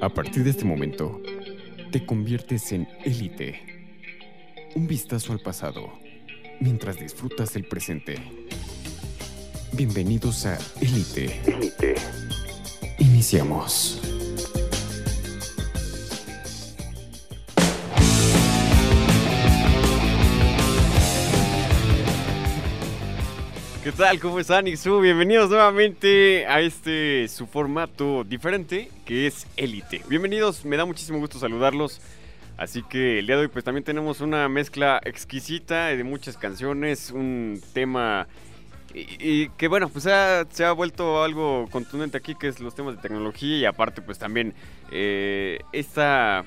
A partir de este momento, te conviertes en élite. Un vistazo al pasado mientras disfrutas el presente. Bienvenidos a Élite. Élite. Iniciamos. ¿Qué tal? ¿Cómo están, Ixu? Bienvenidos nuevamente a este su formato diferente que es Élite. Bienvenidos, me da muchísimo gusto saludarlos. Así que el día de hoy pues también tenemos una mezcla exquisita de muchas canciones, un tema y, que bueno, pues se ha vuelto algo contundente aquí que es los temas de tecnología y aparte pues también eh, esta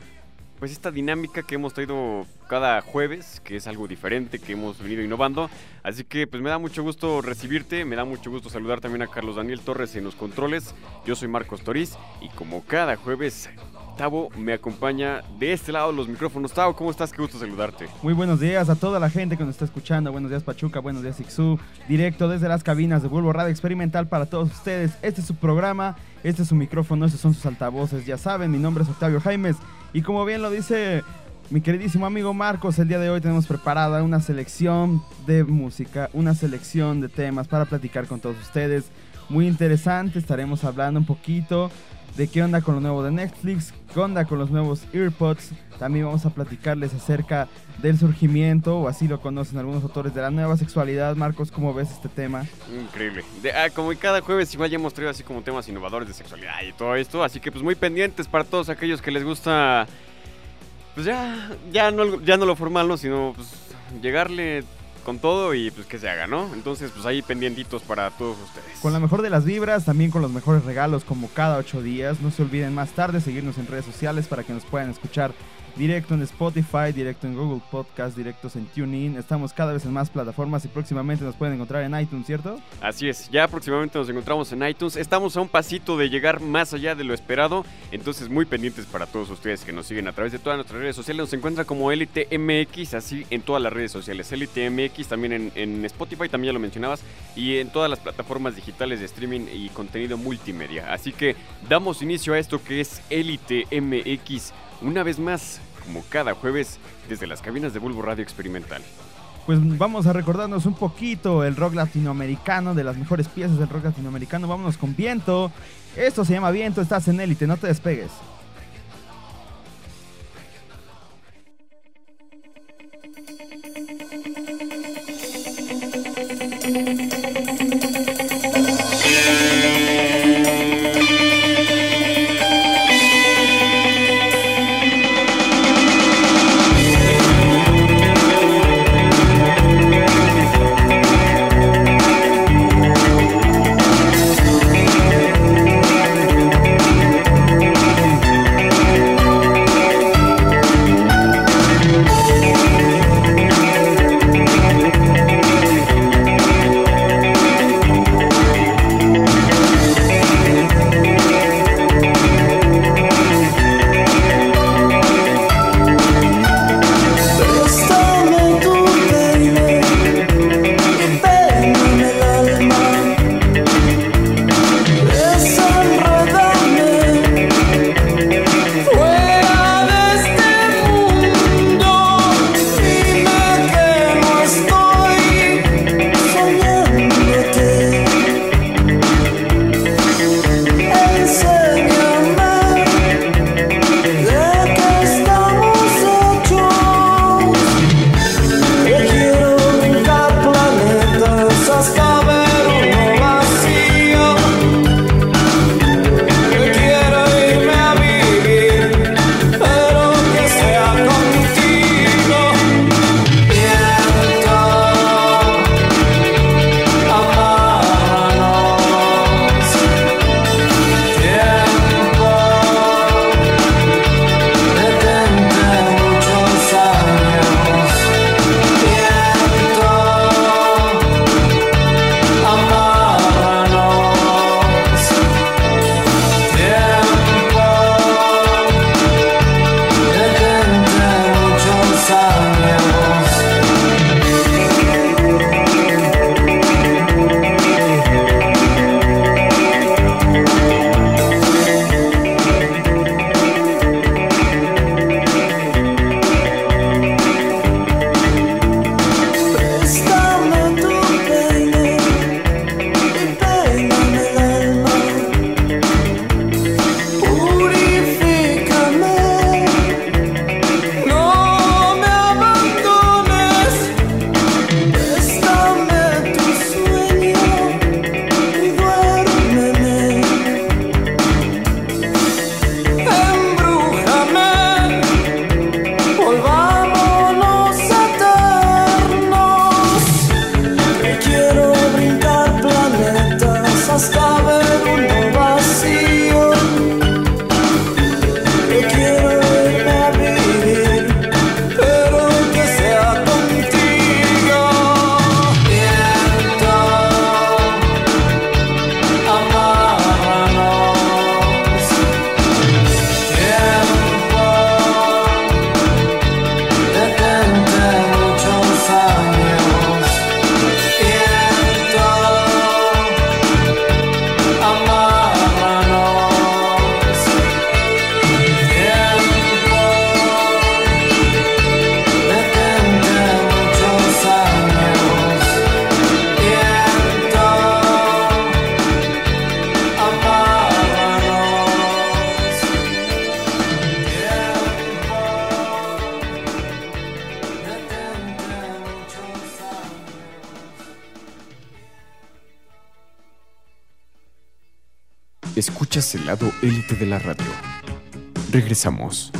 pues esta dinámica que hemos traído cada jueves, que es algo diferente, que hemos venido innovando. Así que pues me da mucho gusto recibirte, me da mucho gusto saludar también a Carlos Daniel Torres en los controles. Yo soy Marcos Toriz y como cada jueves, Tavo me acompaña de este lado los micrófonos. Tavo, ¿cómo estás? Qué gusto saludarte. Muy buenos días a toda la gente que nos está escuchando. Buenos días Pachuca, buenos días Ixú. Directo desde las cabinas de Bulbo Radio Experimental para todos ustedes. Este es su programa, este es su micrófono, estos son sus altavoces. Ya saben, mi nombre es Octavio Jaimes y como bien lo dice mi queridísimo amigo Marcos, el día de hoy tenemos preparada una selección de música, una selección de temas para platicar con todos ustedes. Muy interesante, estaremos hablando un poquito de qué onda con lo nuevo de Netflix, qué onda con los nuevos EarPods. También vamos a platicarles acerca del surgimiento, o así lo conocen algunos autores, de la nueva sexualidad. Marcos, ¿cómo ves este tema? Increíble. Ah, como cada jueves igual ya hemos traído así como temas innovadores de sexualidad y todo esto, así que pues muy pendientes para todos aquellos que les gusta pues ya, ya no, ya no lo formal, ¿no? Sino pues llegarle con todo y pues que se haga, ¿no? Entonces pues ahí pendientitos para todos ustedes. Con la mejor de las vibras, también con los mejores regalos como cada ocho días. No se olviden más tarde seguirnos en redes sociales para que nos puedan escuchar directo en Spotify, directo en Google Podcast, directos en TuneIn. Estamos cada vez en más plataformas y próximamente nos pueden encontrar en iTunes, ¿cierto? Así es, ya próximamente nos encontramos en iTunes. Estamos a un pasito de llegar más allá de lo esperado, entonces muy pendientes para todos ustedes que nos siguen a través de todas nuestras redes sociales. Nos encuentra como Elite MX, así en todas las redes sociales. Elite MX también en, en Spotify, también ya lo mencionabas, y en todas las plataformas digitales de streaming y contenido multimedia. Así que damos inicio a esto que es Elite MX. Una vez más, como cada jueves desde las cabinas de Bulbo Radio Experimental. Pues vamos a recordarnos un poquito el rock latinoamericano, de las mejores piezas del rock latinoamericano. Vámonos con viento. Esto se llama viento, estás en élite, no te despegues. De la radio. Regresamos.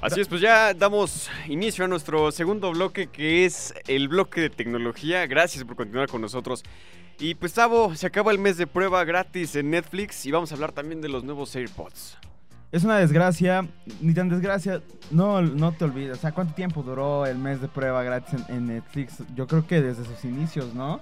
Así es, pues ya damos inicio a nuestro segundo bloque que es el bloque de tecnología. Gracias por continuar con nosotros. Y pues Tavo, se acaba el mes de prueba gratis en Netflix y vamos a hablar también de los nuevos AirPods. Es una desgracia, ni tan desgracia, no, no te olvides. O sea, ¿cuánto tiempo duró el mes de prueba gratis en, en Netflix? Yo creo que desde sus inicios, ¿no?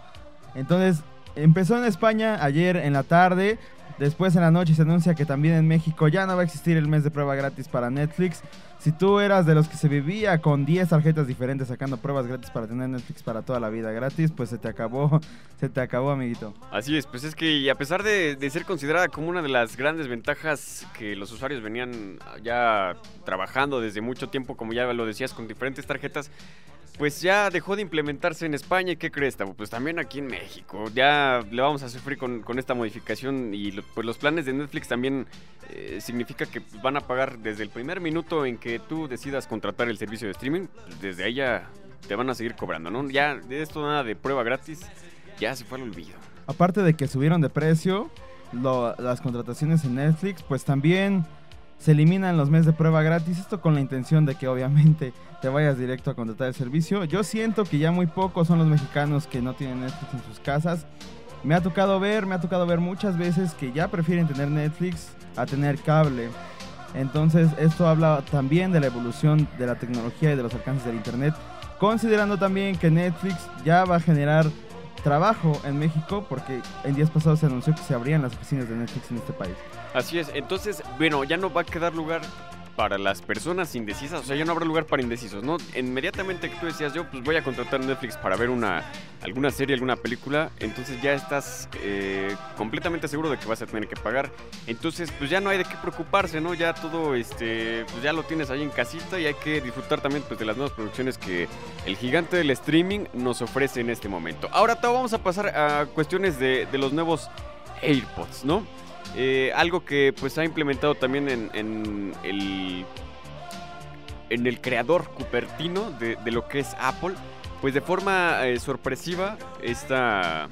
Entonces, empezó en España ayer en la tarde. Después en la noche se anuncia que también en México ya no va a existir el mes de prueba gratis para Netflix. Si tú eras de los que se vivía con 10 tarjetas diferentes sacando pruebas gratis para tener Netflix para toda la vida gratis, pues se te acabó, se te acabó, amiguito. Así es, pues es que a pesar de, ser considerada como una de las grandes ventajas que los usuarios venían ya trabajando desde mucho tiempo, como ya lo decías, con diferentes tarjetas, pues ya dejó de implementarse en España. ¿Y qué crees? Pues también aquí en México. Ya le vamos a sufrir con, con esta modificación. Y lo- pues los planes de Netflix también eh, significa que van a pagar desde el primer minuto en que tú decidas contratar el servicio de streaming. pues desde ahí ya te van a seguir cobrando, ¿no? Ya esto nada de prueba gratis. Ya se fue al olvido. Aparte de que subieron de precio lo- las contrataciones en Netflix, pues también se eliminan los meses de prueba gratis. Esto con la intención de que obviamente te vayas directo a contratar el servicio. Yo siento que ya muy pocos son los mexicanos que no tienen Netflix en sus casas. Me ha tocado ver, me ha tocado ver muchas veces que ya prefieren tener Netflix a tener cable. Entonces esto habla también de la evolución de la tecnología y de los alcances del Internet. Considerando también que Netflix ya va a generar trabajo en México porque en días pasados se anunció que se abrían las oficinas de Netflix en este país. Así es, entonces, bueno, ya no va a quedar lugar para las personas indecisas, o sea, ya no habrá lugar para indecisos, ¿no? Inmediatamente que tú decías, yo pues voy a contratar Netflix para ver una alguna serie, alguna película, entonces ya estás eh, completamente seguro de que vas a tener que pagar. Entonces, pues ya no hay de qué preocuparse, ¿no? Ya todo, este, pues ya lo tienes ahí en casita y hay que disfrutar también pues, de las nuevas producciones que el gigante del streaming nos ofrece en este momento. Ahora, Tao, vamos a pasar a cuestiones de, de los nuevos AirPods, ¿no? Eh, algo que pues ha implementado también en, el en el creador cupertino de, de lo que es Apple, pues de forma eh, sorpresiva esta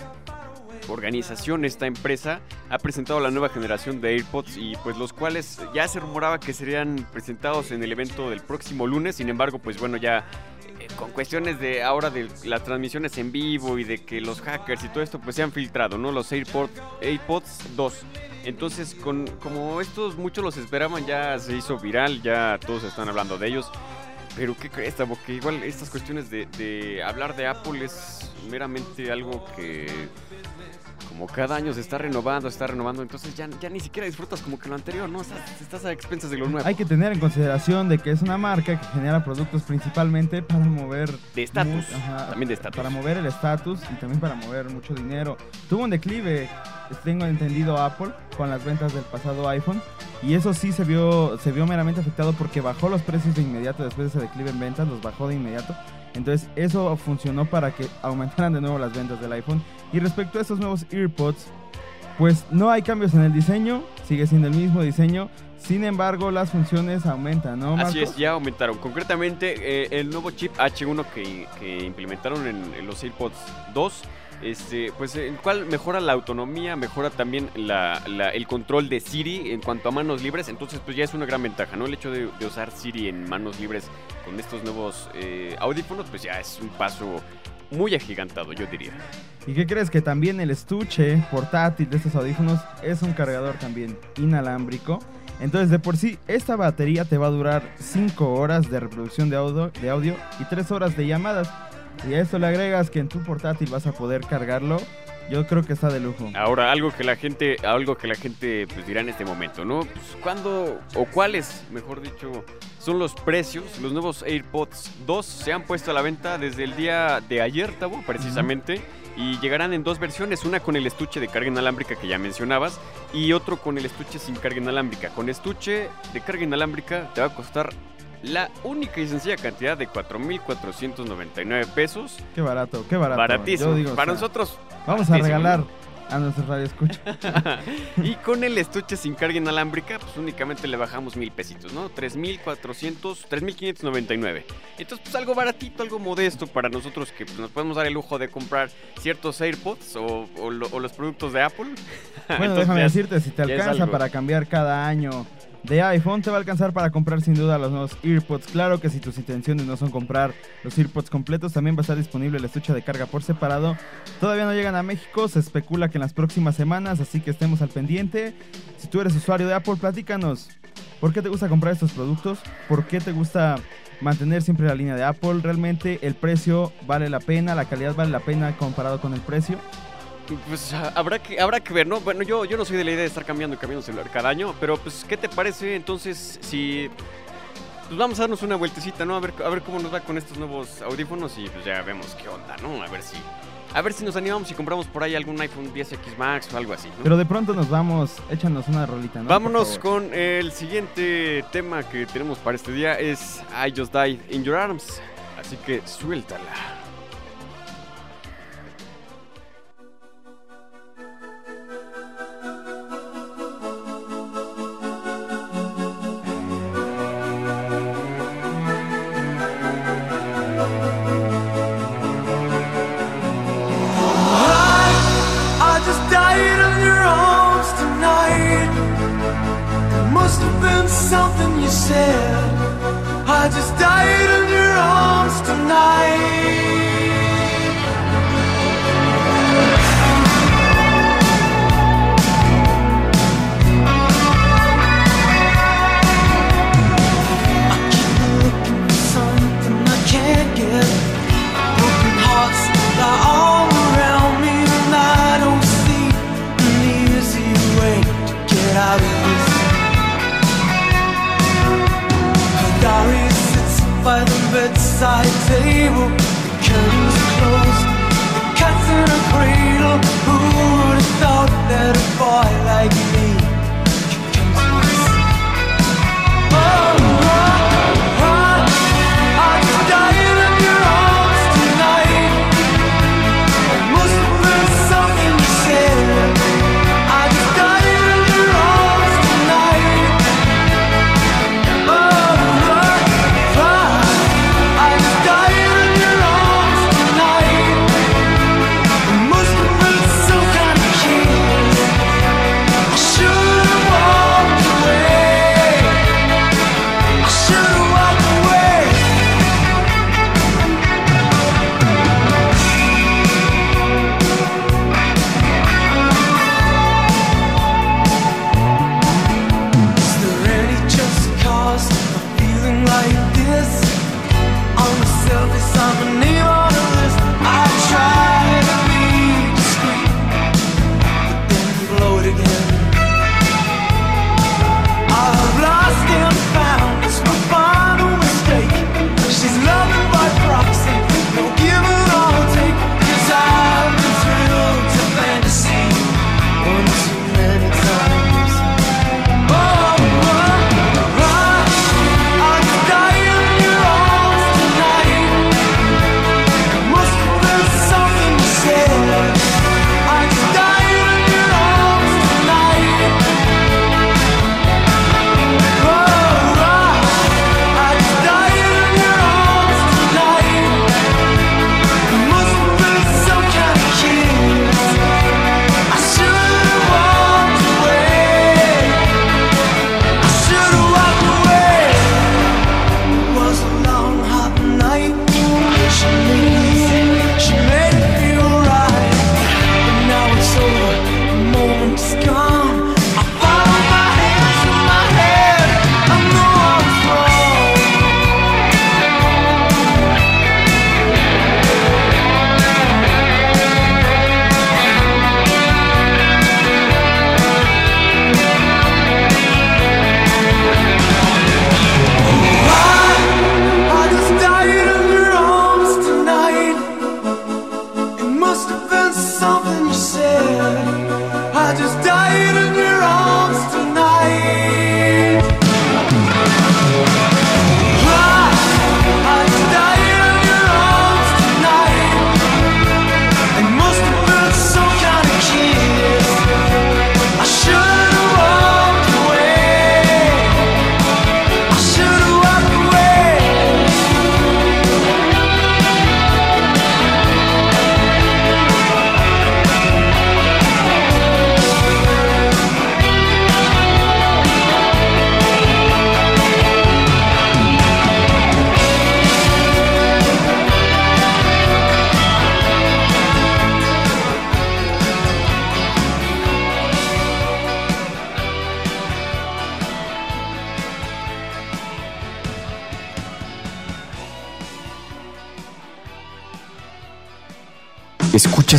organización, esta empresa ha presentado la nueva generación de AirPods y pues los cuales ya se rumoraba que serían presentados en el evento del próximo lunes, sin embargo pues bueno ya eh, con cuestiones de ahora de las transmisiones en vivo y de que los hackers y todo esto pues se han filtrado, ¿no? Los AirPods, AirPods 2. Entonces, con, como estos muchos los esperaban, ya se hizo viral, ya todos están hablando de ellos. Pero qué crees, Tavo? que igual estas cuestiones de, de hablar de Apple es meramente algo que como cada año se está renovando, se está renovando, entonces ya, ya ni siquiera disfrutas como que lo anterior, ¿no? O sea, estás a expensas de lo nuevo. Hay que tener en consideración de que es una marca que genera productos principalmente para mover De estatus, también de estatus. para mover el estatus y también para mover mucho dinero. Tuvo un declive, tengo entendido Apple con las ventas del pasado iPhone y eso sí se vio se vio meramente afectado porque bajó los precios de inmediato después de ese declive en ventas, los bajó de inmediato. Entonces eso funcionó para que aumentaran de nuevo las ventas del iPhone. Y respecto a estos nuevos AirPods, pues no hay cambios en el diseño, sigue siendo el mismo diseño. Sin embargo, las funciones aumentan, ¿no? Así Marcos? es, ya aumentaron. Concretamente, eh, el nuevo chip H1 que, que implementaron en, en los AirPods 2, este, pues el cual mejora la autonomía, mejora también el control de Siri en cuanto a manos libres. Entonces, pues ya es una gran ventaja, ¿no? El hecho de, de usar Siri en manos libres con estos nuevos eh, audífonos, pues ya es un paso muy agigantado, yo diría. ¿Y qué crees? Que también el estuche portátil de estos audífonos es un cargador también inalámbrico. Entonces, de por sí, esta batería te va a durar 5 horas de reproducción de audio, de audio y 3 horas de llamadas. Y a esto le agregas que en tu portátil vas a poder cargarlo. Yo creo que está de lujo. Ahora, algo que la gente, algo que la gente pues, dirá en este momento, ¿no? Pues, ¿Cuándo o cuáles, mejor dicho, son los precios? Los nuevos AirPods 2 se han puesto a la venta desde el día de ayer, Tabo, precisamente. Y llegarán en dos versiones, una con el estuche de carga inalámbrica que ya mencionabas y otro con el estuche sin carga inalámbrica. Con estuche de carga inalámbrica te va a costar la única y sencilla cantidad de 4.499 pesos. Qué barato, qué barato. Baratísimo. Digo, o Para sea, nosotros, Vamos a regalar a nuestros radioescuchas. y con el estuche sin carga inalámbrica, pues únicamente le bajamos mil pesitos, ¿no? 3.400, 3.599. Entonces, pues algo baratito, algo modesto para nosotros que pues, nos podemos dar el lujo de comprar ciertos AirPods o, o lo- o los productos de Apple. Bueno, Entonces, déjame ya- decirte, si te alcanza para cambiar cada año de iPhone, te va a alcanzar para comprar sin duda los nuevos AirPods. Claro que si tus intenciones no son comprar los AirPods completos, también va a estar disponible el estuche de carga por separado. Todavía no llegan a México, se especula que en las próximas semanas, así que estemos al pendiente. Si tú eres usuario de Apple, platícanos. ¿Por qué te gusta comprar estos productos? ¿Por qué te gusta mantener siempre la línea de Apple? ¿Realmente el precio vale la pena? ¿La calidad vale la pena comparado con el precio? Pues habrá que, habrá que ver, ¿no? Bueno, yo, yo no soy de la idea de estar cambiando y cambiando celular cada año, pero pues, ¿qué te parece entonces si... Pues vamos a darnos una vueltecita, ¿no? A ver, a ver cómo nos va con estos nuevos audífonos y pues ya vemos qué onda, ¿no? A ver si... A ver si nos animamos y compramos por ahí algún iPhone 10X Max o algo así, ¿no? Pero de pronto nos vamos, échanos una rolita, ¿no? Vámonos con el siguiente tema que tenemos para este día es I Just Died in Your Arms. Así que suéltala. Said. I just died bedside table, the curtains closed, the cat's in a cradle. Who would have thought that a boy like you?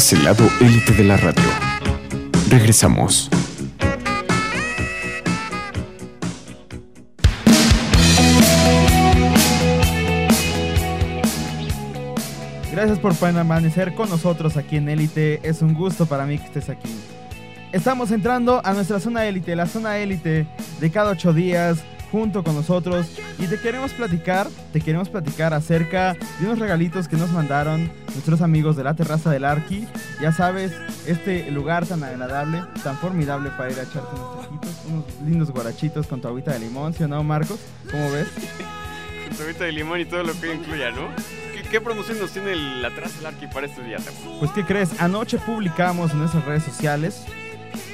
El lado élite de la radio. Regresamos. Gracias por permanecer con nosotros aquí en Élite. Es un gusto para mí que estés aquí. Estamos entrando a nuestra zona élite, la zona élite de cada ocho días junto con nosotros y te queremos platicar, te queremos platicar acerca de unos regalitos que nos mandaron nuestros amigos de la terraza del Arqui. Ya sabes, este lugar tan agradable, tan formidable para ir a echarte unos taquitos, unos lindos guarachitos con tu agüita de limón, ¿sí o no, Marcos? ¿Cómo ves? Con tu agüita de limón y todo lo que incluya, ¿no? ¿Qué, promoción nos tiene la terraza del Arqui para este día? Pues, ¿qué crees? Anoche publicamos en nuestras redes sociales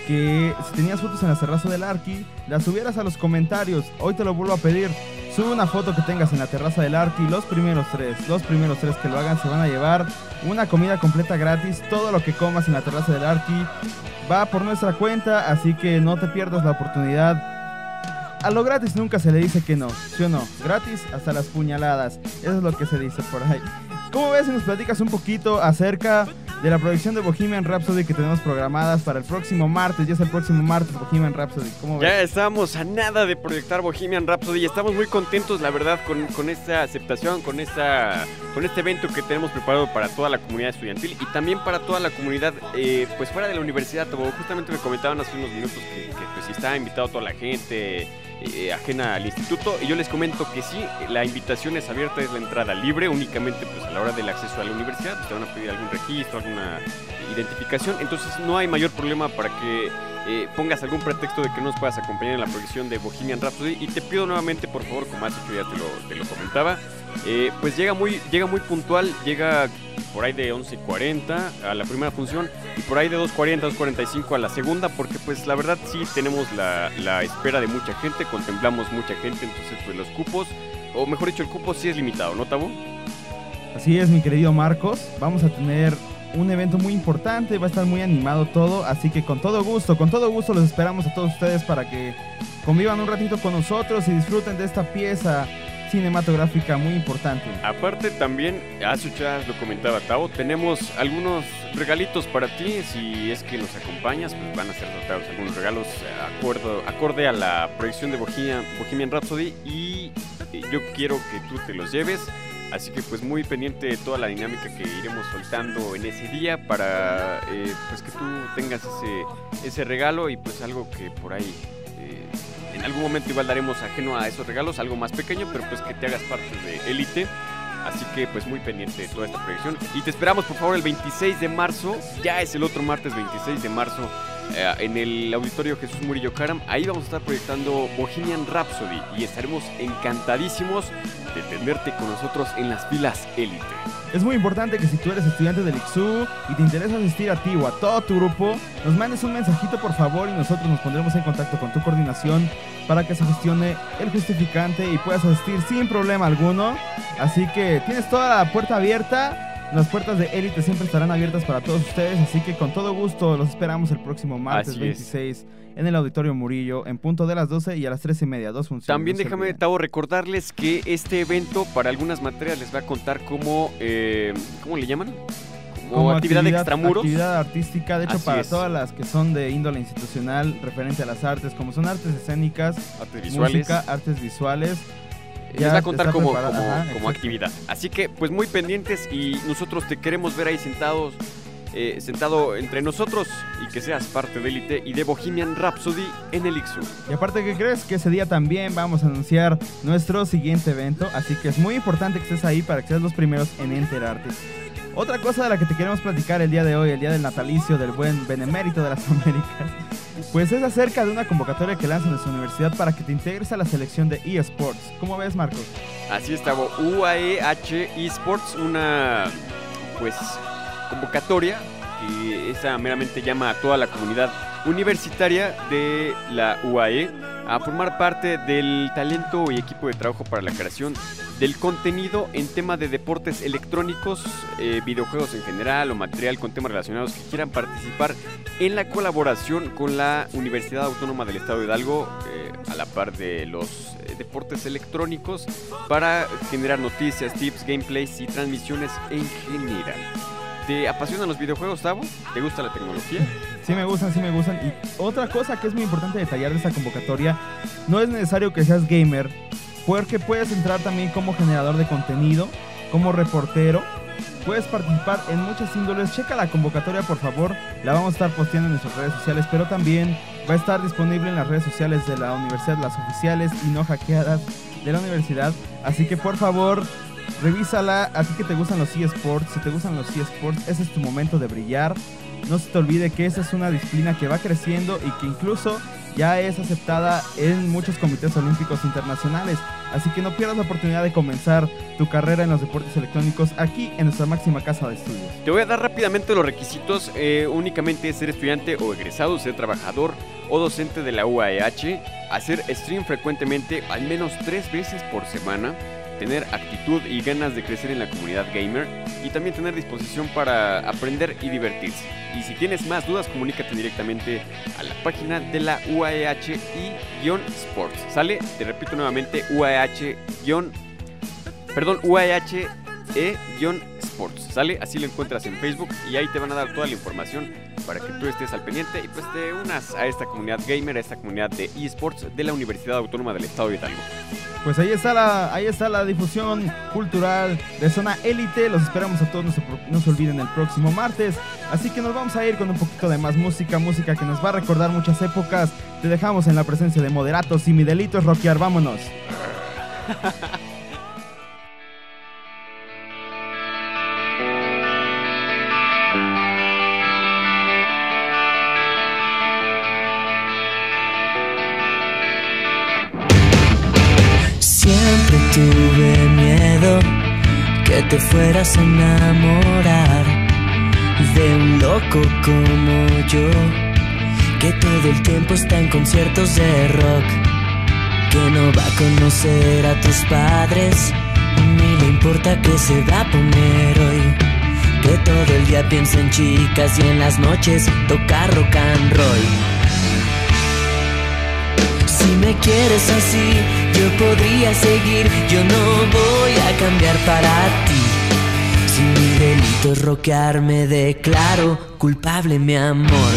que si tenías fotos en la terraza del Arqui, las subieras a los comentarios. Hoy te lo vuelvo a pedir. Sube una foto que tengas en la terraza del Arqui. Los primeros tres, los primeros tres que lo hagan se van a llevar una comida completa gratis. Todo lo que comas en la terraza del Arqui va por nuestra cuenta, así que no te pierdas la oportunidad. A lo gratis nunca se le dice que no, ¿sí o no? Gratis hasta las puñaladas. Eso es lo que se dice por ahí. ¿Cómo ves si nos platicas un poquito acerca de la producción de Bohemian Rhapsody que tenemos programadas para el próximo martes? Ya es el próximo martes Bohemian Rhapsody. ¿Cómo ves? Ya estamos a nada de proyectar Bohemian Rhapsody y estamos muy contentos, la verdad, con, con esta aceptación, con, esta, con este evento que tenemos preparado para toda la comunidad estudiantil y también para toda la comunidad, eh, pues fuera de la universidad. Justamente me comentaban hace unos minutos que, que, pues, está invitado toda la gente eh, ajena al instituto y yo les comento que sí, la invitación es abierta, es la entrada libre, únicamente pues a la hora del acceso a la universidad, pues, te van a pedir algún registro, alguna identificación, entonces no hay mayor problema para que eh, pongas algún pretexto de que no nos puedas acompañar en la proyección de Bohemian Rhapsody y te pido nuevamente por favor como has hecho ya te lo, te lo comentaba eh, pues llega muy llega muy puntual llega por ahí de 11.40 a la primera función y por ahí de 2.40 2.45 a la segunda porque pues la verdad sí tenemos la, la espera de mucha gente contemplamos mucha gente entonces pues los cupos o mejor dicho el cupo sí es limitado ¿no Tabo? Así es, mi querido Marcos. Vamos a tener un evento muy importante, va a estar muy animado todo, así que con todo gusto, con todo gusto los esperamos a todos ustedes para que convivan un ratito con nosotros y disfruten de esta pieza cinematográfica muy importante. Aparte también, hace ya lo comentaba Tavo, tenemos algunos regalitos para ti, si es que nos acompañas, pues van a ser dotados algunos regalos acuerdo, acorde a la proyección de Bohemian, Bohemian Rhapsody y eh, yo quiero que tú te los lleves, así que pues muy pendiente de toda la dinámica que iremos soltando en ese día para eh, pues que tú tengas ese, ese regalo y pues algo que por ahí... eh, en algún momento igual daremos ajeno a esos regalos, algo más pequeño, pero pues que te hagas parte de Elite. Así que pues muy pendiente de toda esta proyección. Y te esperamos por favor el 26 de marzo, ya es el otro martes 26 de marzo, eh, en el auditorio Jesús Murillo Caram. Ahí vamos a estar proyectando Bohemian Rhapsody y estaremos encantadísimos de tenerte con nosotros en las filas Elite. Es muy importante que si tú eres estudiante del IXU y te interesa asistir a ti o a todo tu grupo, nos mandes un mensajito por favor y nosotros nos pondremos en contacto con tu coordinación para que se gestione el justificante y puedas asistir sin problema alguno. Así que tienes toda la puerta abierta. Las puertas de Élite siempre estarán abiertas para todos ustedes, así que con todo gusto los esperamos el próximo martes Así es. 26 en el Auditorio Murillo en punto de las 12 y a las 13 y media, dos funciones. También no déjame. Tavo, recordarles que este evento para algunas materias les va a contar como, eh, ¿cómo le llaman? Como, actividad, de extramuros. actividad artística, de hecho Así para es. todas las que son de índole institucional referente a las artes, como son artes escénicas, artes visuales. música, artes visuales. Les ya va a contar como, preparada, como, actividad. Así que, pues muy pendientes y nosotros te queremos ver ahí sentados, eh, sentado entre nosotros y que seas parte de Elite y de Bohemian Rhapsody en el Ixu. Y aparte que crees que ese día también vamos a anunciar nuestro siguiente evento, así que es muy importante que estés ahí para que seas los primeros en enterarte. Otra cosa de la que te queremos platicar el día de hoy, el día del natalicio del buen benemérito de las Américas, pues es acerca de una convocatoria que lanza nuestra universidad para que te integres a la selección de eSports. ¿Cómo ves, Marcos? Así está, UAEH Esports, una pues convocatoria que esa meramente llama a toda la comunidad universitaria de la UAE a formar parte del talento y equipo de trabajo para la creación del contenido en tema de deportes electrónicos, eh, videojuegos en general o material con temas relacionados que quieran participar en la colaboración con la Universidad Autónoma del Estado de Hidalgo eh, a la par de los eh, deportes electrónicos para generar noticias, tips, gameplays y transmisiones en general. ¿Te apasionan los videojuegos, Tavo? ¿Te gusta la tecnología? Sí me gustan, sí me gustan. Y otra cosa que es muy importante detallar de esta convocatoria, no es necesario que seas gamer, porque puedes entrar también como generador de contenido, como reportero. Puedes participar en muchas índoles. Checa la convocatoria, por favor. La vamos a estar posteando en nuestras redes sociales, pero también va a estar disponible en las redes sociales de la universidad, las oficiales y no hackeadas de la universidad. Así que por favor, revísala. A ti que te gustan los eSports, si te gustan los eSports, ese es tu momento de brillar. No se te olvide que esa es una disciplina que va creciendo y que incluso ya es aceptada en muchos comités olímpicos internacionales. Así que no pierdas la oportunidad de comenzar tu carrera en los deportes electrónicos aquí en nuestra máxima casa de estudios. Te voy a dar rápidamente los requisitos. eh, únicamente ser estudiante o egresado, ser trabajador o docente de la UAEH, hacer stream frecuentemente, al menos tres veces por semana, tener actitud y ganas de crecer en la comunidad gamer y también tener disposición para aprender y divertirse. Y si tienes más dudas, comunícate directamente a la página de la UAEH y Sports. ¿Sale? Te repito nuevamente, UAEH perdón, UAEH e-sports, ¿sale? Así lo encuentras en Facebook y ahí te van a dar toda la información para que tú estés al pendiente y pues te unas a esta comunidad gamer, a esta comunidad de esports de la Universidad Autónoma del Estado de Hidalgo. Pues ahí está la, ahí está la difusión cultural de Zona Élite. Los esperamos a todos, no se, no se olviden el próximo martes. Así que nos vamos a ir con un poquito de más música, música que nos va a recordar muchas épocas. Te dejamos en la presencia de Moderatos y Mi Delito es Rockear. Vámonos. que te fueras a enamorar de un loco como yo, que todo el tiempo está en conciertos de rock, que no va a conocer a tus padres, ni le importa que se va a poner hoy. Que todo el día piensa en chicas y en las noches toca rock and roll. Si me quieres así, yo podría seguir, yo no voy a cambiar para ti. Si mi delito es rockear, me declaro culpable, mi amor.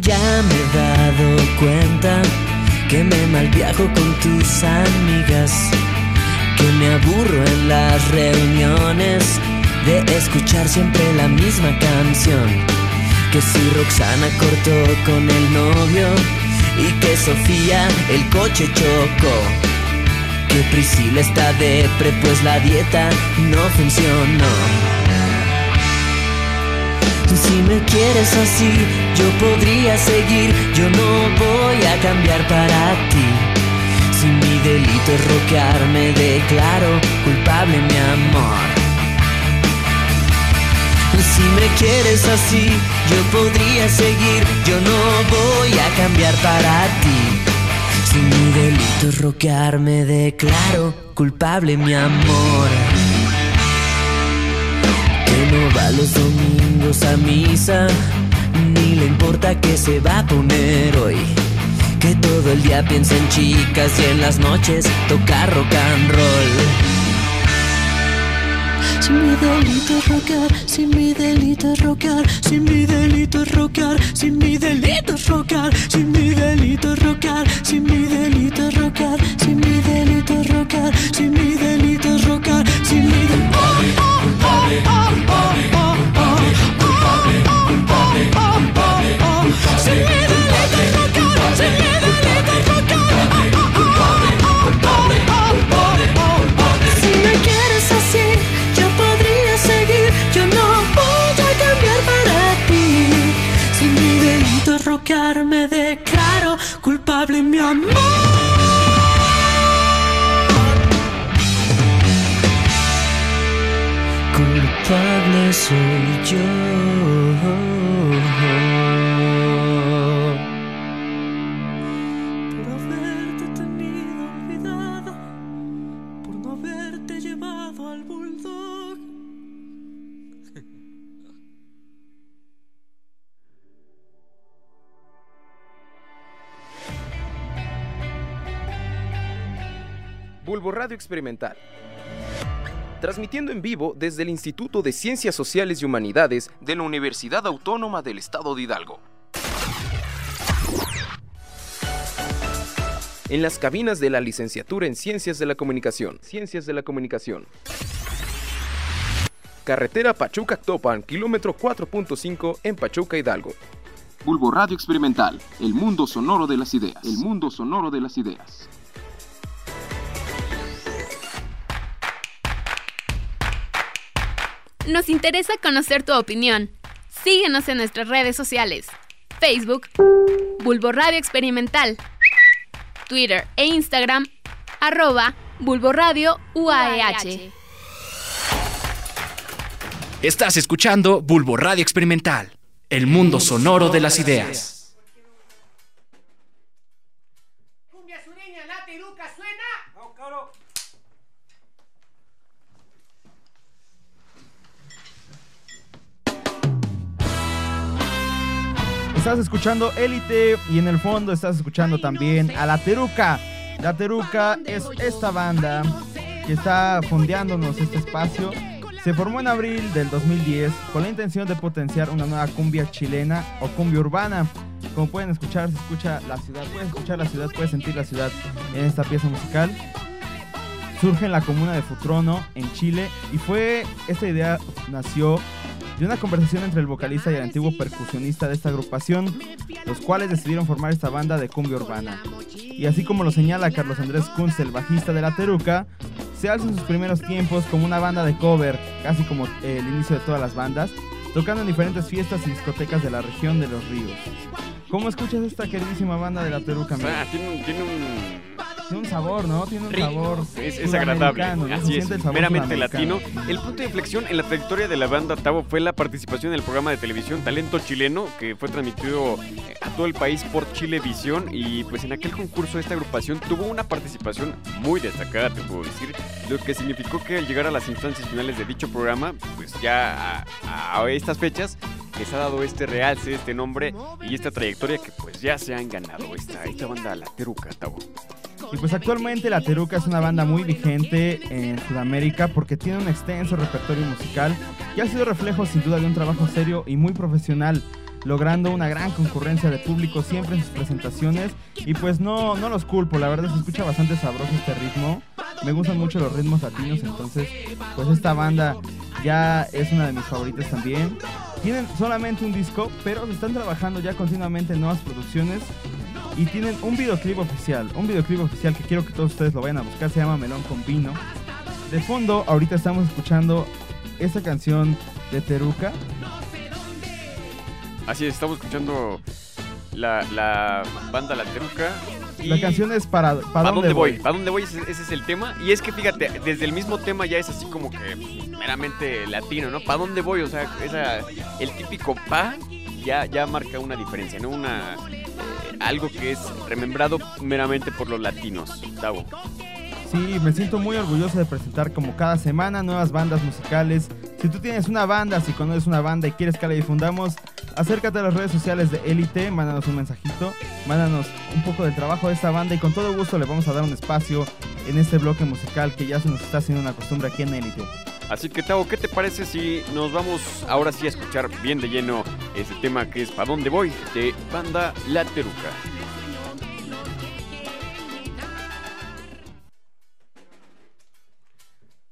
Ya me he dado cuenta que me malviajo con tus amigas que me aburro en las reuniones de escuchar siempre la misma canción. Que si Roxana cortó con el novio y que Sofía el coche chocó. Que Priscila está depre pues la dieta no funcionó. Si me quieres así, yo podría seguir, yo no voy a cambiar para ti. Si mi delito es rockear, me declaro culpable, mi amor. Si me quieres así, yo podría seguir, yo no voy a cambiar para ti. Si mi delito es rockear, me declaro culpable, mi amor. Que no va los domingos a misa, ni le importa que se va a poner hoy. Que todo el día piensa en chicas y en las noches toca rock and roll. Si mi delito es rockear, si mi delito es rockear, si mi delito es rockear, si mi delito es rockear, si mi delito es rockear, si mi delito es rockear, si mi delito es rockear, si mi delito es rockear, mi delito Si soy yo. Por haberte tenido olvidada, por no haberte llevado al bulldog. Bulbo Radio Experimental. Transmitiendo en vivo desde el Instituto de Ciencias Sociales y Humanidades de la Universidad Autónoma del Estado de Hidalgo. En las cabinas de la licenciatura en Ciencias de la Comunicación. Ciencias de la Comunicación. Carretera Pachuca-Topan, kilómetro 4.5 en Pachuca, Hidalgo. Bulbo Radio Experimental, el mundo sonoro de las ideas. El mundo sonoro de las ideas. Nos interesa conocer tu opinión. Síguenos en nuestras redes sociales. Facebook, Bulbo Radio Experimental. Twitter e Instagram, arroba Bulbo Radio UAEH. Estás escuchando Bulbo Radio Experimental, el mundo sonoro de las ideas. Estás escuchando Élite y en el fondo estás escuchando también a La Teruca. La Teruca es esta banda que está fondeándonos este espacio. Se formó en abril del 2010 con la intención de potenciar una nueva cumbia chilena o cumbia urbana. Como pueden escuchar, se escucha la ciudad, puedes escuchar la ciudad, puedes sentir la ciudad en esta pieza musical. Surge en la comuna de Futrono, en Chile, y fue, esta idea nació de una conversación entre el vocalista y el antiguo percusionista de esta agrupación, los cuales decidieron formar esta banda de cumbia urbana. Y así como lo señala Carlos Andrés Kunz, el bajista de La Teruca, se alza en sus primeros tiempos como una banda de cover, casi como eh, el inicio de todas las bandas, tocando en diferentes fiestas y discotecas de la región de los ríos. ¿Cómo escuchas esta queridísima banda de La Teruca? Tiene un, tiene un Tiene un sabor, ¿no? Tiene un sabor. Es, es agradable, así es, meramente latino. El punto de inflexión en la trayectoria de la banda Tavo fue la participación en el programa de televisión Talento Chileno, que fue transmitido eh, a todo el país por Chilevisión. Y pues en aquel concurso esta agrupación tuvo una participación muy destacada, te puedo decir, lo que significó que al llegar a las instancias finales de dicho programa, pues ya a, a estas fechas les ha dado este realce, este nombre y esta trayectoria que pues ya se han ganado esta, esta banda La Teruca, Tavo. Y pues actualmente La Teruca es una banda muy vigente en Sudamérica porque tiene un extenso repertorio musical y ha sido reflejo sin duda de un trabajo serio y muy profesional, logrando una gran concurrencia de público siempre en sus presentaciones y pues no, no los culpo, la verdad se escucha bastante sabroso este ritmo, me gustan mucho los ritmos latinos, entonces pues esta banda ya es una de mis favoritas también. Tienen solamente un disco, pero se están trabajando ya continuamente en nuevas producciones y tienen un videoclip oficial, un videoclip oficial que quiero que todos ustedes lo vayan a buscar, se llama Melón con Vino. De fondo, ahorita estamos escuchando esta canción de Teruca. Así es, estamos escuchando la, la banda La Teruca. Y- La canción es para, para, ¿Para dónde voy? ¿Para dónde voy? Ese, ese es el tema. Y es que fíjate, desde el mismo tema ya es así como que meramente latino, ¿no? ¿Para dónde voy? O sea, esa, el típico pa ya, ya marca una diferencia, ¿no? Una, eh, algo que es remembrado meramente por los latinos. Tavo. Sí, me siento muy orgulloso de presentar como cada semana nuevas bandas musicales. Si tú tienes una banda, si conoces una banda y quieres que la difundamos, acércate a las redes sociales de Elite, mándanos un mensajito, mándanos un poco del trabajo de esta banda y con todo gusto le vamos a dar un espacio en este bloque musical que ya se nos está haciendo una costumbre aquí en Elite. Así que, Tavo, ¿qué te parece si nos vamos ahora sí a escuchar bien de lleno ese tema que es ¿Para dónde voy? de banda La Teruca.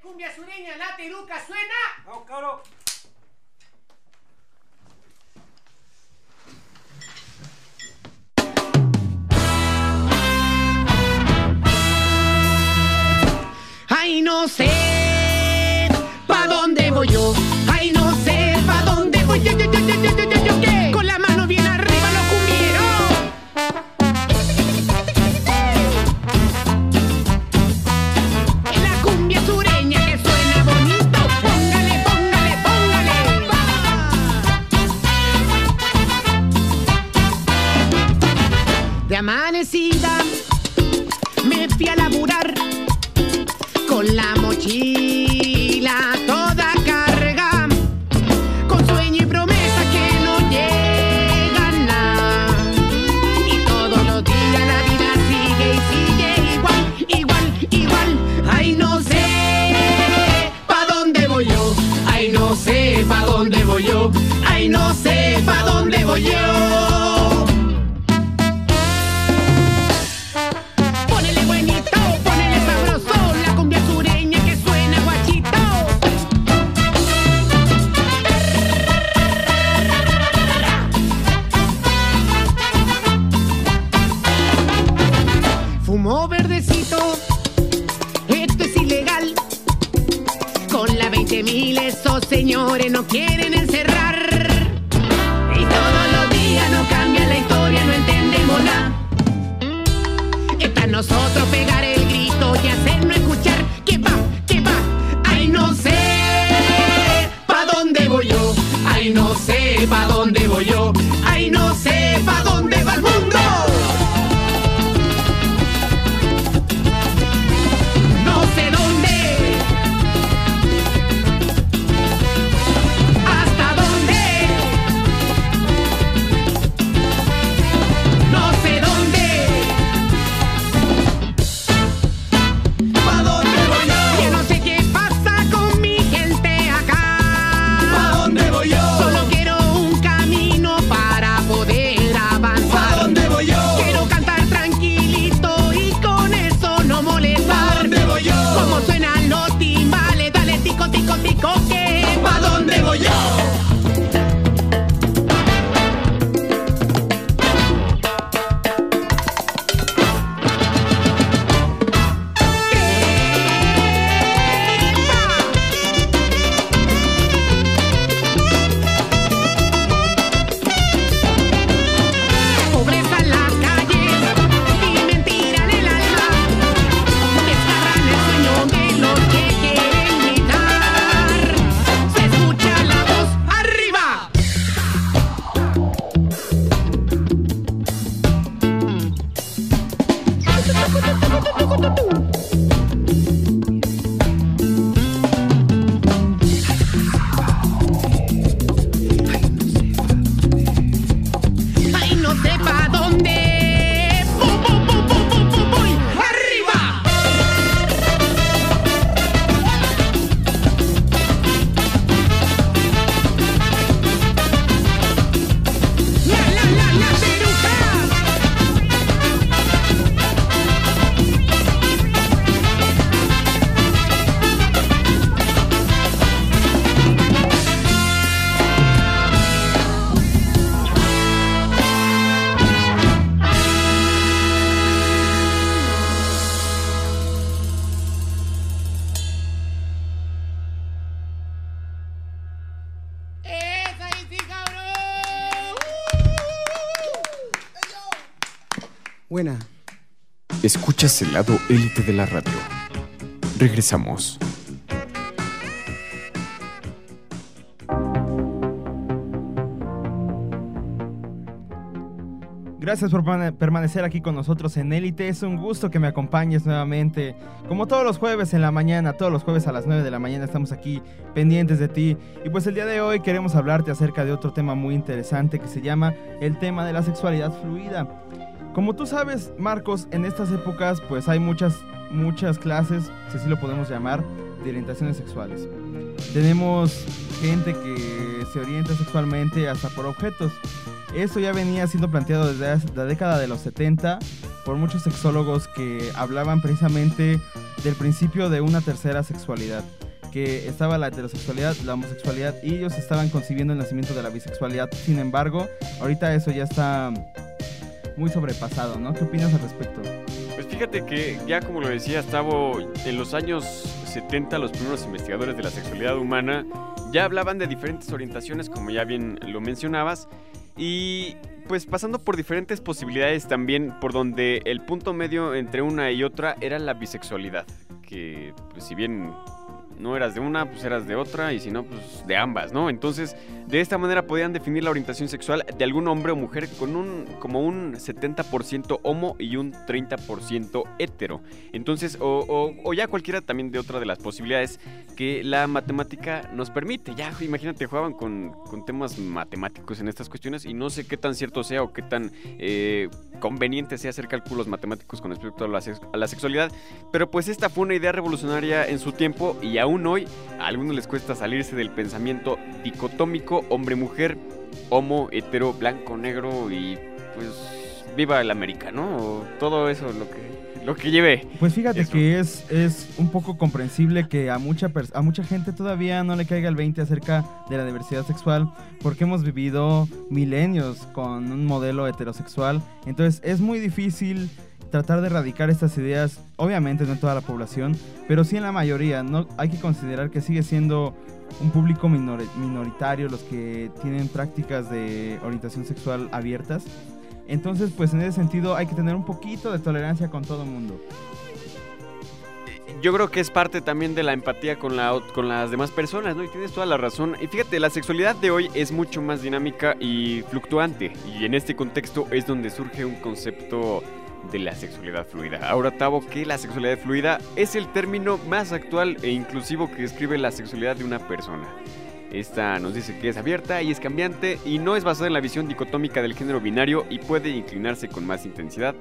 Cumbia sureña, la teruca suena. No, caro. Ay, no sé pa' dónde voy yo. Buena. Escuchas el lado élite de la radio. Regresamos. Gracias por permane- permanecer aquí con nosotros en Élite. Es un gusto que me acompañes nuevamente. Como todos los jueves en la mañana, todos los jueves a las 9 de la mañana estamos aquí pendientes de ti. Y pues el día de hoy queremos hablarte acerca de otro tema muy interesante que se llama el tema de la sexualidad fluida. Como tú sabes, Marcos, en estas épocas pues hay muchas, muchas clases, si así lo podemos llamar, de orientaciones sexuales. Tenemos gente que se orienta sexualmente hasta por objetos. Esto ya venía siendo planteado desde la década de los 70 por muchos sexólogos que hablaban precisamente del principio de una tercera sexualidad, que estaba la heterosexualidad, la homosexualidad y ellos estaban concibiendo el nacimiento de la bisexualidad. Sin embargo, ahorita eso ya está muy sobrepasado, ¿no? ¿Qué opinas al respecto? Pues fíjate que ya como lo decía Gustavo, en los años 70 los primeros investigadores de la sexualidad humana ya hablaban de diferentes orientaciones, como ya bien lo mencionabas, y pues pasando por diferentes posibilidades también, por donde el punto medio entre una y otra era la bisexualidad, que pues si bien no eras de una, pues eras de otra, y si no, pues de ambas, ¿no? Entonces, de esta manera podían definir la orientación sexual de algún hombre o mujer con un como un 70% homo y un 30% hetero. Entonces, o, o- ya cualquiera también de otra de las posibilidades que la matemática nos permite. Ya, imagínate, jugaban con, con temas matemáticos en estas cuestiones y no sé qué tan cierto sea o qué tan eh, conveniente sea hacer cálculos matemáticos con respecto a la sexualidad. Pero pues esta fue una idea revolucionaria en su tiempo y aún hoy a algunos les cuesta salirse del pensamiento dicotómico hombre-mujer, homo, hetero, blanco, negro y pues viva el América, ¿no? O todo eso lo que, lo que lleve. Pues fíjate Eso. que es, es un poco comprensible que a mucha, a mucha gente todavía no le caiga el 20 acerca de la diversidad sexual, porque hemos vivido milenios con un modelo heterosexual. Entonces es muy difícil tratar de erradicar estas ideas, obviamente no en toda la población, pero sí en la mayoría. No, hay que considerar que sigue siendo un público minor- minoritario los que tienen prácticas de orientación sexual abiertas. Entonces, pues en ese sentido hay que tener un poquito de tolerancia con todo el mundo. Yo creo que es parte también de la empatía con, la, con las demás personas, ¿no? Y tienes toda la razón. Y fíjate, la sexualidad de hoy es mucho más dinámica y fluctuante. Y en este contexto es donde surge un concepto de la sexualidad fluida. Ahora, Tavo, que la sexualidad fluida es el término más actual e inclusivo que describe la sexualidad de una persona. Esta nos dice que es abierta y es cambiante y no es basada en la visión dicotómica del género binario y puede inclinarse con más intensidad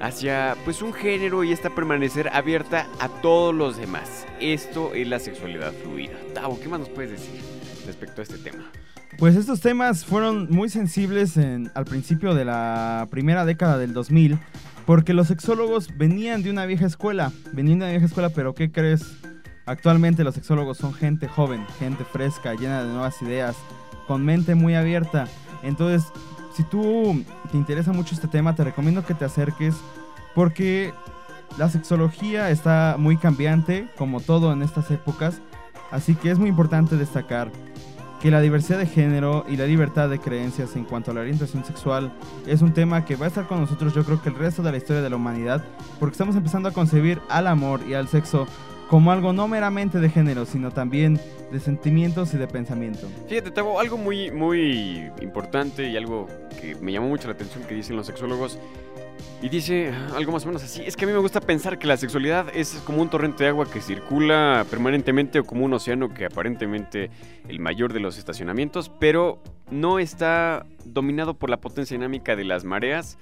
hacia pues un género y esta permanecer abierta a todos los demás. Esto es la sexualidad fluida. Tavo, ¿qué más nos puedes decir respecto a este tema? Pues estos temas fueron muy sensibles en- al principio de la primera década del 2000, porque los sexólogos venían de una vieja escuela, venían de una vieja escuela, pero ¿qué crees? Actualmente los sexólogos son gente joven, gente fresca, llena de nuevas ideas, con mente muy abierta. Entonces, si tú te interesa mucho este tema, te recomiendo que te acerques, porque la sexología está muy cambiante, como todo en estas épocas, así que es muy importante destacar que la diversidad de género y la libertad de creencias en cuanto a la orientación sexual es un tema que va a estar con nosotros yo creo que el resto de la historia de la humanidad, porque estamos empezando a concebir al amor y al sexo como algo no meramente de género, sino también de sentimientos y de pensamiento. Fíjate, Tavo, algo muy, muy importante y algo que me llamó mucho la atención que dicen los sexólogos. Y dice algo más o menos así. Es que a mí me gusta pensar que la sexualidad es como un torrente de agua que circula permanentemente o como un océano que aparentemente el mayor de los estacionamientos, pero no está dominado por la potencia dinámica de las mareas,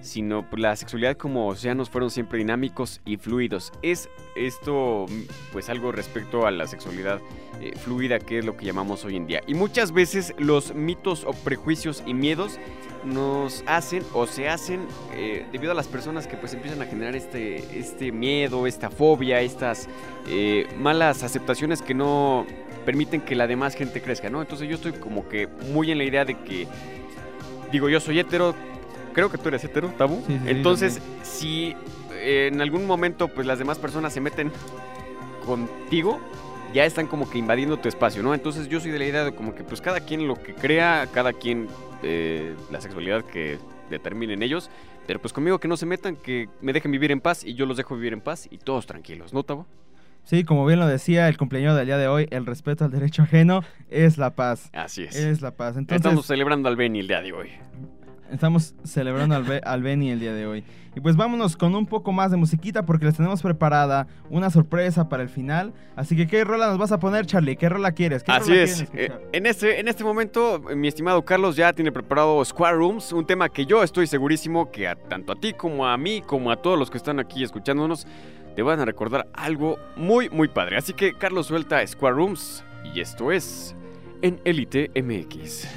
sino la sexualidad como océanos fueron siempre dinámicos y fluidos. Es esto pues algo respecto a la sexualidad eh, fluida que es lo que llamamos hoy en día. Y muchas veces los mitos o prejuicios y miedos nos hacen o se hacen eh, debido a las personas que pues empiezan a generar este, este miedo, esta fobia, estas eh, malas aceptaciones que no permiten que la demás gente crezca, ¿no? Entonces yo estoy como que muy en la idea de que, digo, yo soy hetero, creo que tú eres hetero, Tabu. Sí, sí, sí, Entonces, si eh, en algún momento pues las demás personas se meten contigo, ya están como que invadiendo tu espacio, ¿no? Entonces yo soy de la idea de como que pues cada quien lo que crea, cada quien eh, la sexualidad que determinen ellos, pero pues conmigo que no se metan, que me dejen vivir en paz y yo los dejo vivir en paz y todos tranquilos, ¿no, Tavo? Sí, como bien lo decía el cumpleaños del día de hoy, el respeto al derecho ajeno es la paz. Así es. Es la paz. Entonces, Estamos celebrando al Beni el día de hoy. Estamos celebrando al, Be- al Beni el día de hoy. Y pues vámonos con un poco más de musiquita porque les tenemos preparada una sorpresa para el final. Así que, ¿qué rola nos vas a poner, Charlie? ¿Qué rola quieres? ¿Qué Así rola es. Eh, en, este, en este momento, eh, mi estimado Carlos ya tiene preparado Square Rooms, un tema que yo estoy segurísimo que a- tanto a ti como a mí, como a todos los que están aquí escuchándonos, te van a recordar algo muy, muy padre. Así que Carlos suelta Square Rooms y esto es en Elite MX.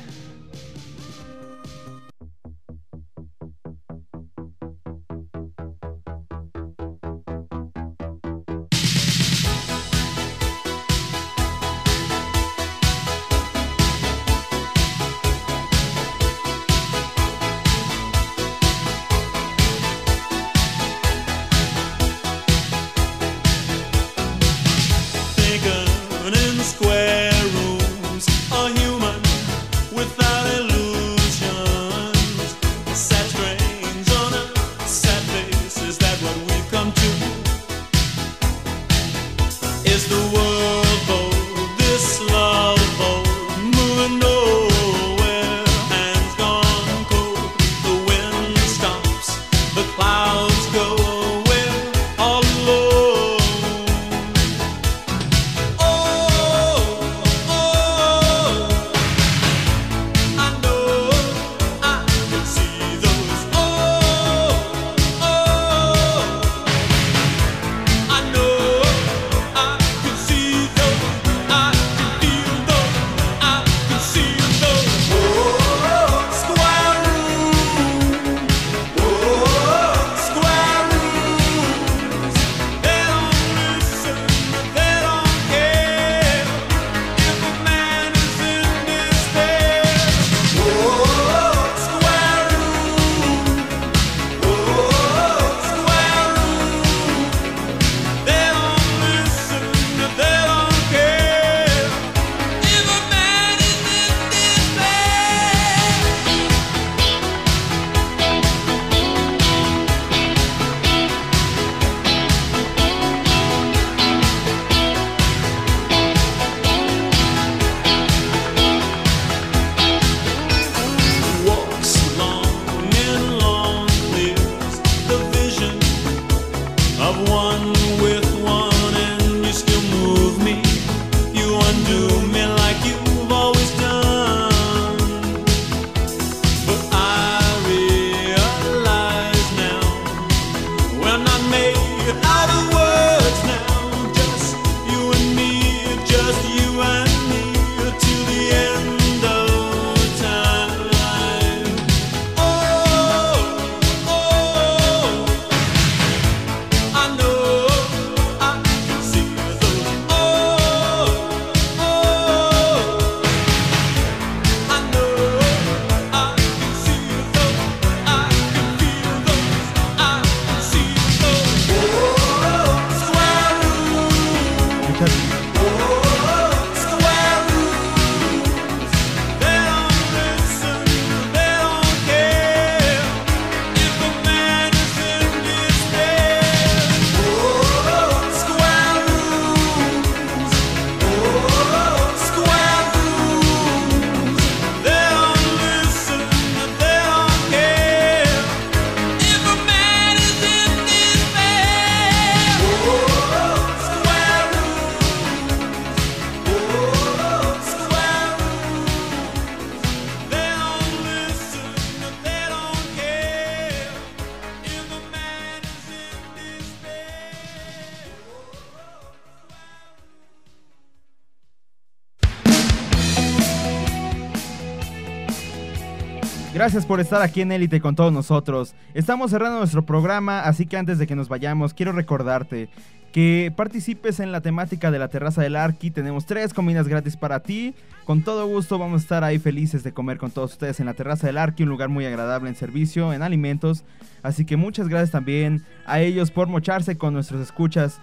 Gracias por estar aquí en Élite con todos nosotros. Estamos cerrando nuestro programa, así que antes de que nos vayamos, quiero recordarte que participes en la temática de la terraza del Arqui. Tenemos tres comidas gratis para ti. Con todo gusto vamos a estar ahí felices de comer con todos ustedes en la terraza del Arqui, un lugar muy agradable en servicio, en alimentos. Así que muchas gracias también a ellos por mocharse con nuestros escuchas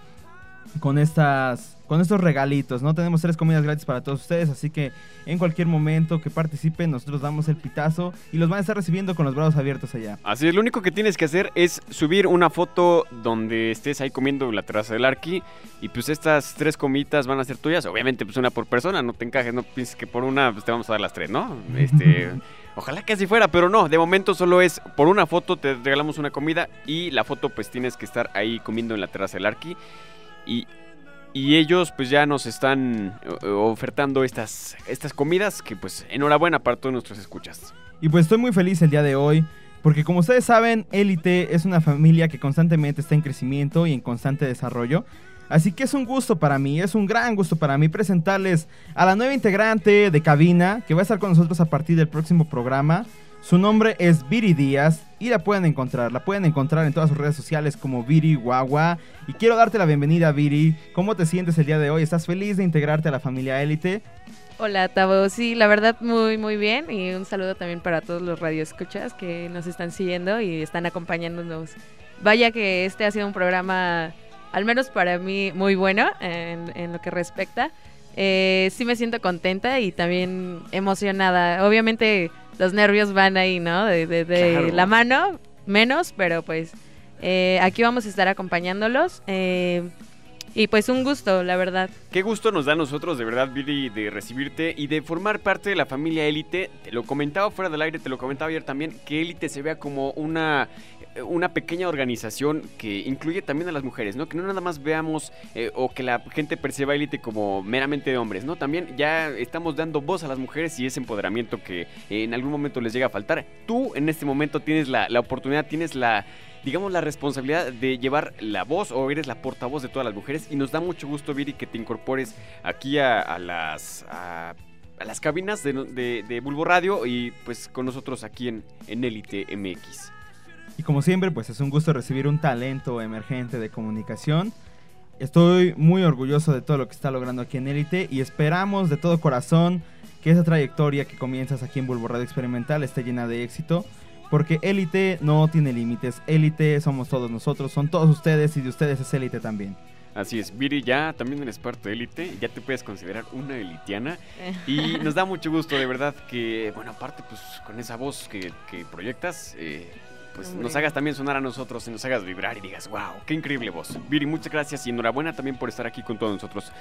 con estas con estos regalitos, ¿no? Tenemos tres comidas gratis para todos ustedes, así que en cualquier momento que participen, nosotros damos el pitazo y los van a estar recibiendo con los brazos abiertos allá. Así es, lo único que tienes que hacer es subir una foto donde estés ahí comiendo en la terraza del Arqui y pues estas tres comitas van a ser tuyas, obviamente pues una por persona, no te encajes, no pienses que por una pues, te vamos a dar las tres, ¿no? Este, ojalá que así fuera, pero no, de momento solo es por una foto te regalamos una comida y la foto pues tienes que estar ahí comiendo en la terraza del Arqui y y ellos pues ya nos están eh, ofertando estas, estas comidas que pues enhorabuena para todos nuestros escuchas. Y pues estoy muy feliz el día de hoy. Porque como ustedes saben, Élite es una familia que constantemente está en crecimiento y en constante desarrollo. Así que es un gusto para mí, es un gran gusto para mí presentarles a la nueva integrante de cabina que va a estar con nosotros a partir del próximo programa. Su nombre es Viri Díaz y la pueden encontrar. La pueden encontrar en todas sus redes sociales como Viri Guagua. Y quiero darte la bienvenida, Viri. ¿Cómo te sientes el día de hoy? ¿Estás feliz de integrarte a la familia Élite? Hola, Tavo. Sí, la verdad, muy, muy bien. Y un saludo también para todos los radioescuchas que nos están siguiendo y están acompañándonos. Vaya que este ha sido un programa, al menos para mí, muy bueno en, en lo que respecta. Eh, sí me siento contenta y también emocionada. Obviamente los nervios van ahí, ¿no? De, de- de Claro. la mano, menos, pero pues eh, aquí vamos a estar acompañándolos. eh, y pues un gusto, la verdad. Qué gusto nos da a nosotros, de verdad, Billy, de recibirte y de formar parte de la familia Élite. Te lo comentaba fuera del aire, te lo comentaba ayer también, que Élite se vea como una, una pequeña organización que incluye también a las mujeres, ¿no? Que no nada más veamos eh, o que la gente perciba Élite como meramente de hombres, ¿no? También ya estamos dando voz a las mujeres y ese empoderamiento que eh, en algún momento les llega a faltar. Tú en este momento tienes la, la oportunidad, tienes la digamos, la responsabilidad de llevar la voz o eres la portavoz de todas las mujeres. Y nos da mucho gusto, Viri, que te incorpores aquí a, las. A, las cabinas de, de, Bulbo Radio y pues con nosotros aquí en, en Elite MX. Y como siempre, pues es un gusto recibir un talento emergente de comunicación. Estoy muy orgulloso de todo lo que está logrando aquí en Élite y esperamos de todo corazón que esa trayectoria que comienzas aquí en Bulbo Radio Experimental esté llena de éxito. Porque Élite no tiene límites. Élite somos todos nosotros, son todos ustedes y de ustedes es Élite también. Así es, Viri, ya también eres parte de Élite, ya te puedes considerar una elitiana. Y nos da mucho gusto, de verdad, que, bueno, aparte, pues con esa voz que, que proyectas, eh, pues Hombre. nos hagas también sonar a nosotros y nos hagas vibrar y digas, wow, qué increíble voz. Viri, muchas gracias y enhorabuena también por estar aquí con todos nosotros.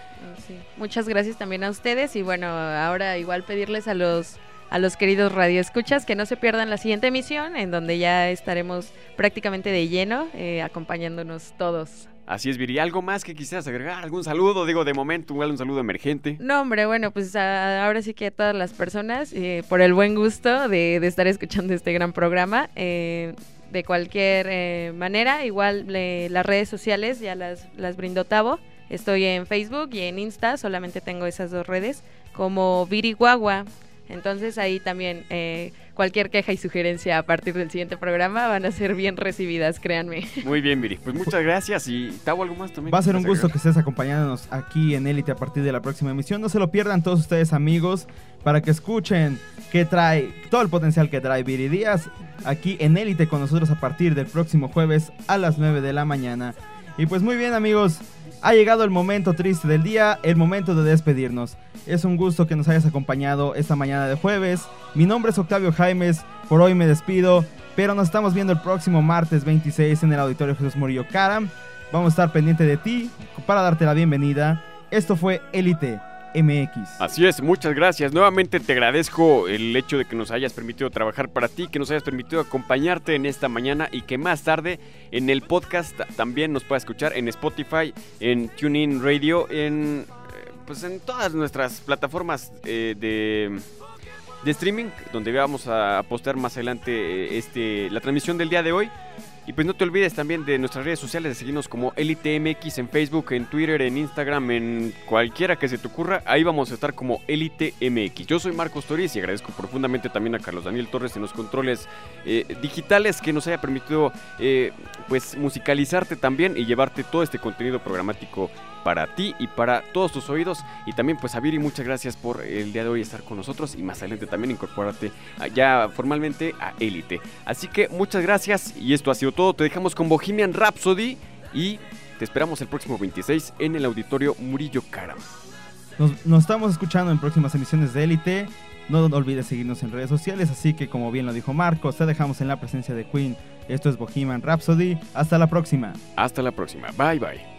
Sí. Muchas gracias también a ustedes y bueno, ahora igual pedirles a los a los queridos radioescuchas que no se pierdan la siguiente emisión en donde ya estaremos prácticamente de lleno eh, acompañándonos todos. Así es, Viri, ¿algo más que quisieras agregar? ¿Algún saludo? Digo, de momento, igual un saludo emergente. No, hombre, bueno, pues ahora sí que a todas las personas eh, por el buen gusto de, estar escuchando este gran programa. eh, de cualquier eh, manera, igual las redes sociales ya las, las brindó Tavo. Estoy en Facebook y en Insta, solamente tengo esas dos redes, como Viriguagua. Entonces ahí también eh, cualquier queja y sugerencia a partir del siguiente programa van a ser bien recibidas, créanme. Muy bien, Viri. Pues muchas gracias y Tavo, ¿algo más también? Va a ser un gusto que estés acompañándonos aquí en Élite a partir de la próxima emisión. No se lo pierdan todos ustedes amigos para que escuchen qué trae, todo el potencial que trae Viri Díaz aquí en Élite con nosotros a partir del próximo jueves a las 9 de la mañana. Y pues muy bien amigos, ha llegado el momento triste del día, el momento de despedirnos. Es un gusto que nos hayas acompañado esta mañana de jueves. Mi nombre es Octavio Jaimes, por hoy me despido, pero nos estamos viendo el próximo martes 26 en el Auditorio Jesús Murillo Caram. Vamos a estar pendiente de ti para darte la bienvenida. Esto fue Elite MX. Así es, muchas gracias. Nuevamente te agradezco el hecho de que nos hayas permitido trabajar para ti, que nos hayas permitido acompañarte en esta mañana y que más tarde en el podcast también nos puedas escuchar en Spotify, en TuneIn Radio, en eh, pues en todas nuestras plataformas eh, de, de streaming, donde vamos a postar más adelante eh, este, la transmisión del día de hoy. Y pues no te olvides también de nuestras redes sociales, de seguirnos como Elite MX en Facebook, en Twitter, en Instagram, en cualquiera que se te ocurra. Ahí vamos a estar como Elite MX. Yo soy Marcos Toriz y agradezco profundamente también a Carlos Daniel Torres en los controles eh, digitales que nos haya permitido eh, pues musicalizarte también y llevarte todo este contenido programático para ti y para todos tus oídos. Y también pues a Viri, muchas gracias por el día de hoy estar con nosotros y más adelante también incorporarte a- ya formalmente a Élite. Así que muchas gracias y esto ha sido todo. Te dejamos con Bohemian Rhapsody y te esperamos el próximo 26 en el auditorio Murillo Karam. Nos, nos estamos escuchando en próximas emisiones de Élite. No olvides seguirnos en redes sociales, así que como bien lo dijo Marcos, te dejamos en la presencia de Queen. Esto es Bohemian Rhapsody. Hasta la próxima. Hasta la próxima. Bye bye.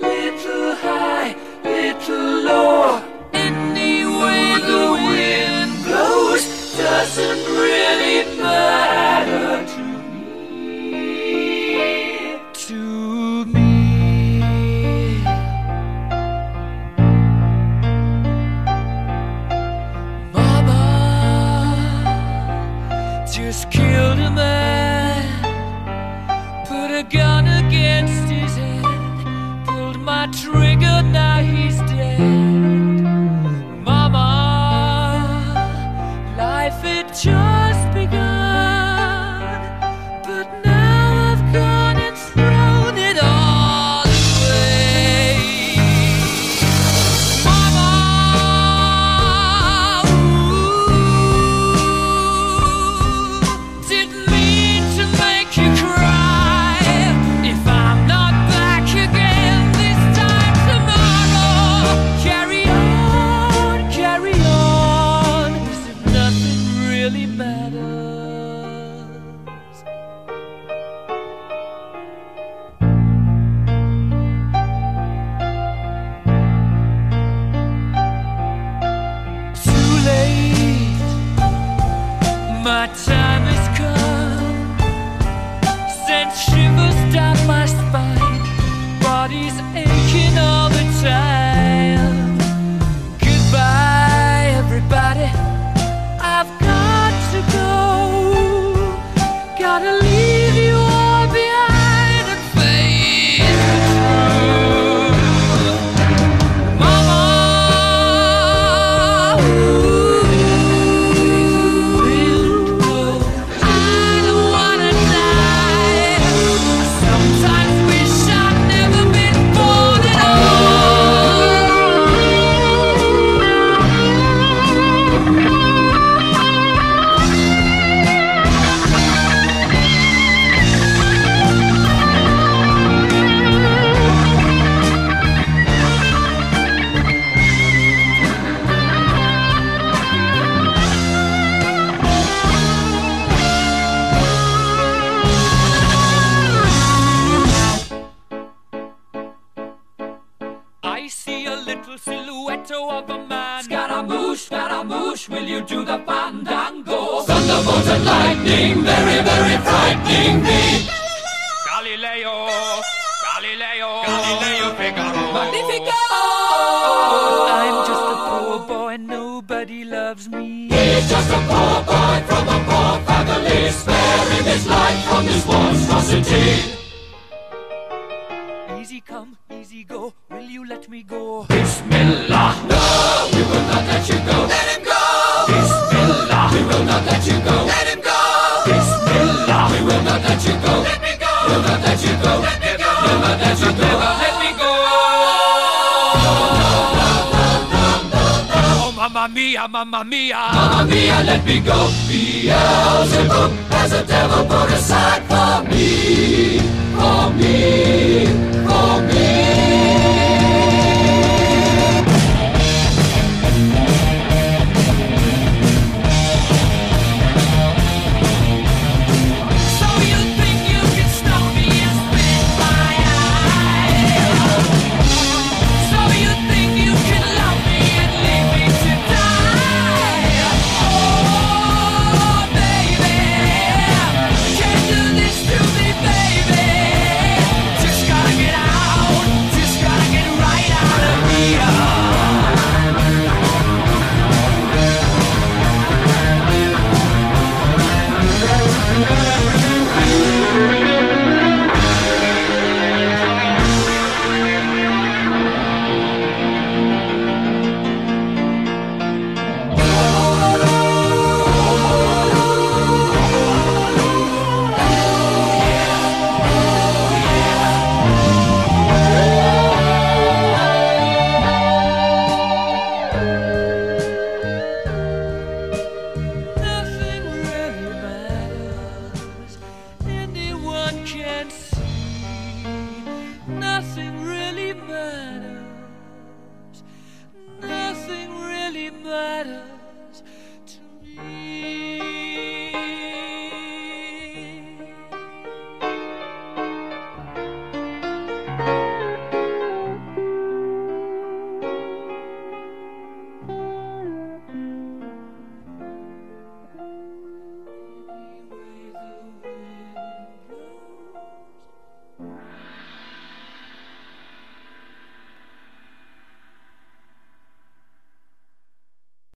little high, little low.